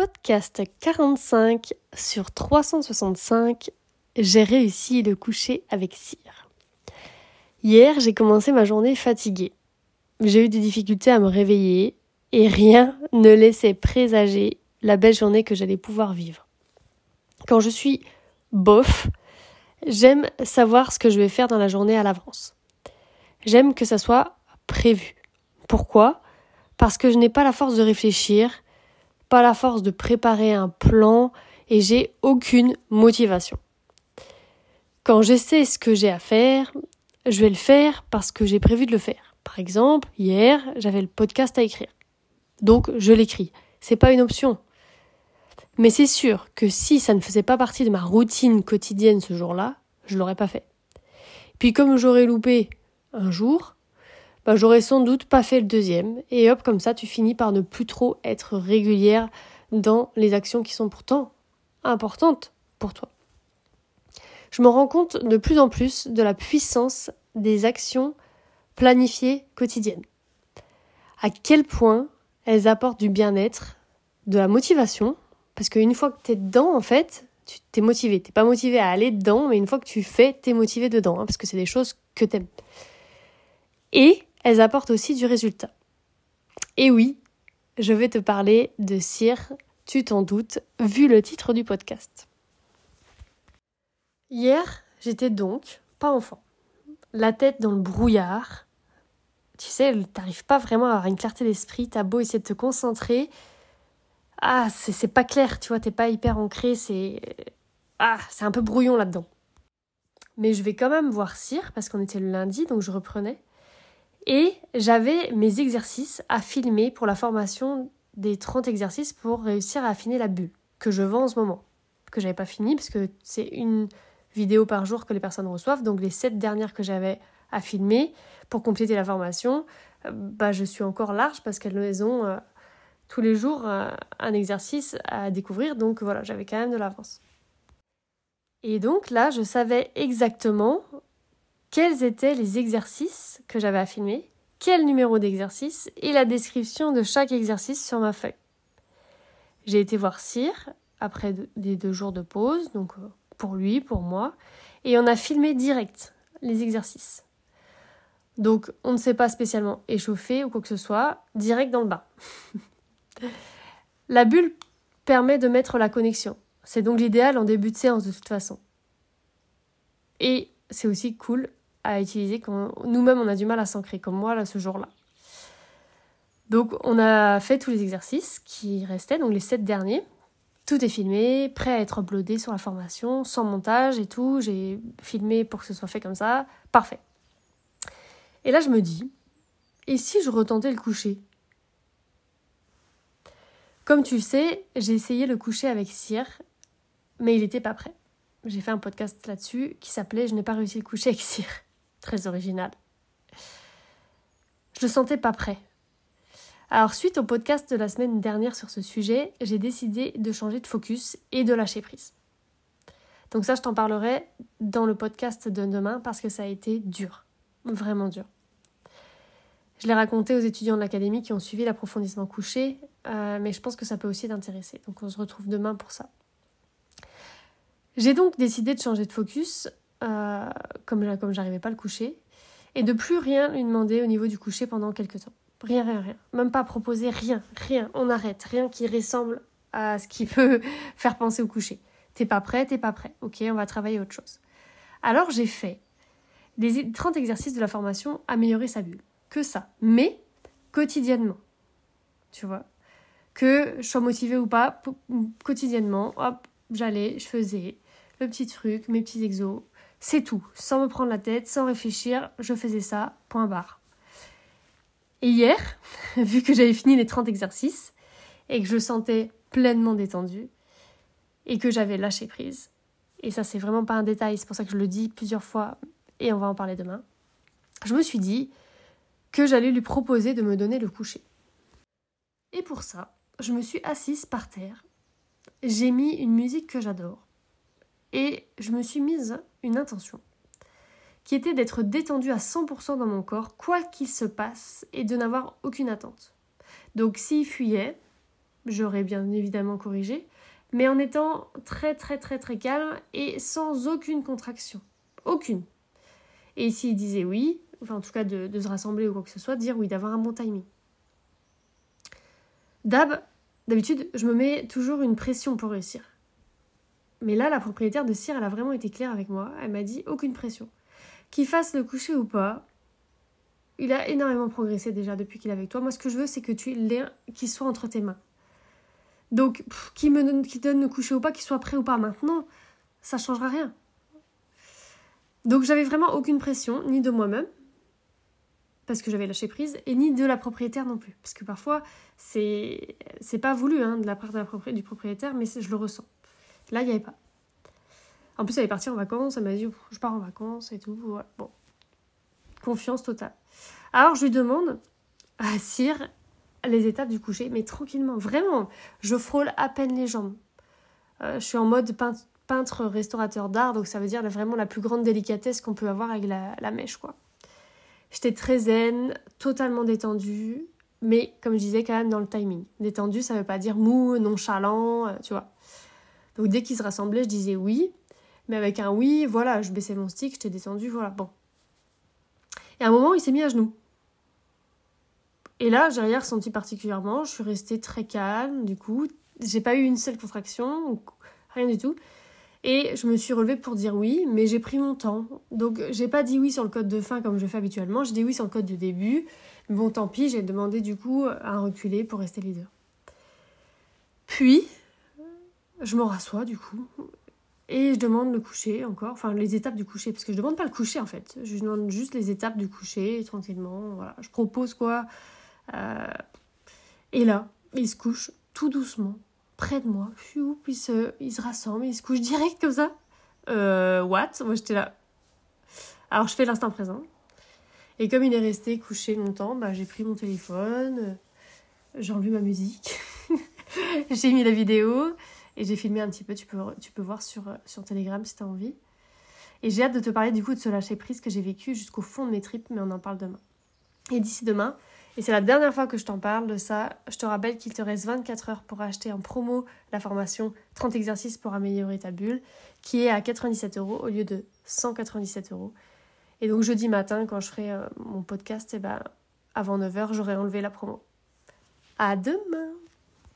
podcast 45 sur 365, j'ai réussi le coucher avec cire. Hier, j'ai commencé ma journée fatiguée. J'ai eu des difficultés à me réveiller et rien ne laissait présager la belle journée que j'allais pouvoir vivre. Quand je suis bof, j'aime savoir ce que je vais faire dans la journée à l'avance. J'aime que ça soit prévu. Pourquoi? Parce que je n'ai pas la force de réfléchir, pas la force de préparer un plan et j'ai aucune motivation. Quand je sais ce que j'ai à faire, je vais le faire parce que j'ai prévu de le faire. Par exemple, hier, j'avais le podcast à écrire. Donc, je l'écris. C'est pas une option. Mais c'est sûr que si ça ne faisait pas partie de ma routine quotidienne ce jour-là, je l'aurais pas fait. Puis comme j'aurais loupé un jour, bah, j'aurais sans doute pas fait le deuxième. Et hop, comme ça, tu finis par ne plus trop être régulière dans les actions qui sont pourtant importantes pour toi. Je me rends compte de plus en plus de la puissance des actions planifiées quotidiennes. À quel point elles apportent du bien-être, de la motivation, parce qu'une fois que tu es dedans, en fait, tu t'es motivé. T'es pas motivé à aller dedans, mais une fois que tu fais, tu es motivé dedans, hein, parce que c'est des choses que tu aimes. Et elles apportent aussi du résultat. Et oui, je vais te parler de cire, tu t'en doutes, vu le titre du podcast. Hier, j'étais donc pas enfant, la tête dans le brouillard. Tu sais, t'arrives pas vraiment à avoir une clarté d'esprit, t'as beau essayer de te concentrer. Ah, c'est pas clair, tu vois, t'es pas hyper ancré, c'est. Ah, c'est un peu brouillon là-dedans. Mais je vais quand même voir Cire, parce qu'on était le lundi, donc je reprenais. Et j'avais mes exercices à filmer pour la formation des 30 exercices pour réussir à affiner la bulle, que je vends en ce moment. Que j'avais pas fini, parce que c'est une vidéo par jour que les personnes reçoivent. Donc les 7 dernières que j'avais à filmer pour compléter la formation, euh, bah, je suis encore large parce qu'elles ont euh, tous les jours euh, un exercice à découvrir. Donc voilà, j'avais quand même de l'avance. Et donc là, je savais exactement quels étaient les exercices que j'avais à filmer, quel numéro d'exercice et la description de chaque exercice sur ma feuille. J'ai été voir Cyr après des deux jours de pause, donc euh, pour lui, pour moi, et on a filmé direct les exercices. Donc on ne s'est pas spécialement échauffé ou quoi que ce soit, direct dans le bain. la bulle permet de mettre la connexion. C'est donc l'idéal en début de séance de toute façon. Et c'est aussi cool à utiliser quand nous-mêmes on a du mal à s'ancrer, comme moi là ce jour-là. Donc on a fait tous les exercices qui restaient, donc les sept derniers. Tout est filmé, prêt à être uploadé sur la formation, sans montage et tout. J'ai filmé pour que ce soit fait comme ça. Parfait. Et là je me dis, et si je retentais le coucher? Comme tu le sais, j'ai essayé le coucher avec Cyr, mais il n'était pas prêt. J'ai fait un podcast là-dessus qui s'appelait Je n'ai pas réussi le coucher avec Cyr très original. Je le sentais pas prêt. Alors suite au podcast de la semaine dernière sur ce sujet, j'ai décidé de changer de focus et de lâcher prise. Donc ça, je t'en parlerai dans le podcast de demain parce que ça a été dur, vraiment dur. Je l'ai raconté aux étudiants de l'académie qui ont suivi l'approfondissement couché, euh, mais je pense que ça peut aussi t'intéresser. Donc on se retrouve demain pour ça. J'ai donc décidé de changer de focus euh, comme, comme j'arrivais pas à le coucher, et de plus rien lui demander au niveau du coucher pendant quelques temps. Rien, rien, rien. Même pas proposer rien, rien. On arrête. Rien qui ressemble à ce qui peut faire penser au coucher. T'es pas prêt, t'es pas prêt. Ok, on va travailler autre chose. Alors j'ai fait les 30 exercices de la formation améliorer sa bulle. Que ça. Mais quotidiennement. Tu vois? Que je sois motivée ou pas, quotidiennement, hop, j'allais, je faisais le petit truc, mes petits exos, c'est tout, sans me prendre la tête, sans réfléchir, je faisais ça, point barre. Et hier, vu que j'avais fini les 30 exercices et que je sentais pleinement détendue et que j'avais lâché prise, et ça c'est vraiment pas un détail, c'est pour ça que je le dis plusieurs fois et on va en parler demain, je me suis dit que j'allais lui proposer de me donner le coucher. Et pour ça, je me suis assise par terre, j'ai mis une musique que j'adore et je me suis mise une intention qui était d'être détendue à 100% dans mon corps, quoi qu'il se passe, et de n'avoir aucune attente. Donc s'il fuyait, j'aurais bien évidemment corrigé, mais en étant très très très très calme et sans aucune contraction. Aucune. Et s'il disait oui, enfin en tout cas de, se rassembler ou quoi que ce soit, dire oui, d'avoir un bon timing. D'hab, d'habitude, je me mets toujours une pression pour réussir. Mais là, la propriétaire de cire, elle a vraiment été claire avec moi. Elle m'a dit aucune pression. Qu'il fasse le coucher ou pas, il a énormément progressé déjà depuis qu'il est avec toi. Moi, ce que je veux, c'est que tu qu'il soit entre tes mains. Donc, qu'il me donne, donne le coucher ou pas, qu'il soit prêt ou pas maintenant, ça changera rien. Donc, j'avais vraiment aucune pression, ni de moi-même, parce que j'avais lâché prise, et ni de la propriétaire non plus. Parce que parfois, c'est, pas voulu hein, de la part du propriétaire, mais je le ressens. Là, il n'y avait pas. En plus, elle est partie en vacances, elle m'a dit je pars en vacances et tout. Bon. Confiance totale. Alors, je lui demande à Cyr les étapes du coucher, mais tranquillement, vraiment. Je frôle à peine les jambes. Euh, je suis en mode peintre restaurateur d'art, donc ça veut dire vraiment la plus grande délicatesse qu'on peut avoir avec la, la mèche, quoi. J'étais très zen, totalement détendue, mais comme je disais, quand même dans le timing. Détendue, ça veut pas dire mou, nonchalant, euh, tu vois. Donc dès qu'ils se rassemblaient, je disais oui. Mais avec un oui, voilà, je baissais mon stick, j'étais détendue, voilà, bon. Et à un moment, il s'est mis à genoux. Et là, j'ai rien ressenti particulièrement. Je suis restée très calme, du coup. J'ai pas eu une seule contraction, rien du tout. Et je me suis relevée pour dire oui, mais j'ai pris mon temps. Donc, j'ai pas dit oui sur le code de fin comme je fais habituellement. J'ai dit oui sur le code de début. Bon, tant pis, j'ai demandé du coup à reculer pour rester leader. Puis, je me rassois du coup et je demande le coucher encore, enfin les étapes du coucher, parce que je demande pas le coucher en fait, je demande juste les étapes du coucher tranquillement, voilà, je propose quoi. Euh, et là, il se couche tout doucement, près de moi, puis se, il se rassemble, il se couche direct comme ça. Euh, what? Moi j'étais là. Alors je fais l'instant présent. Et comme il est resté couché longtemps, bah, j'ai pris mon téléphone, euh, j'ai enlevé ma musique, j'ai mis la vidéo, et j'ai filmé un petit peu, tu peux, tu peux voir sur, sur Telegram si tu as envie. Et j'ai hâte de te parler du coup de ce lâcher prise que j'ai vécu jusqu'au fond de mes tripes, mais on en parle demain. Et d'ici demain, et c'est la dernière fois que je t'en parle de ça, je te rappelle qu'il te reste 24 heures pour acheter en promo la formation 30 exercices pour améliorer ta bulle, qui est à 97 euros au lieu de 197 euros. Et donc jeudi matin, quand je ferai euh, mon podcast, eh ben, avant 9h, j'aurai enlevé la promo. À demain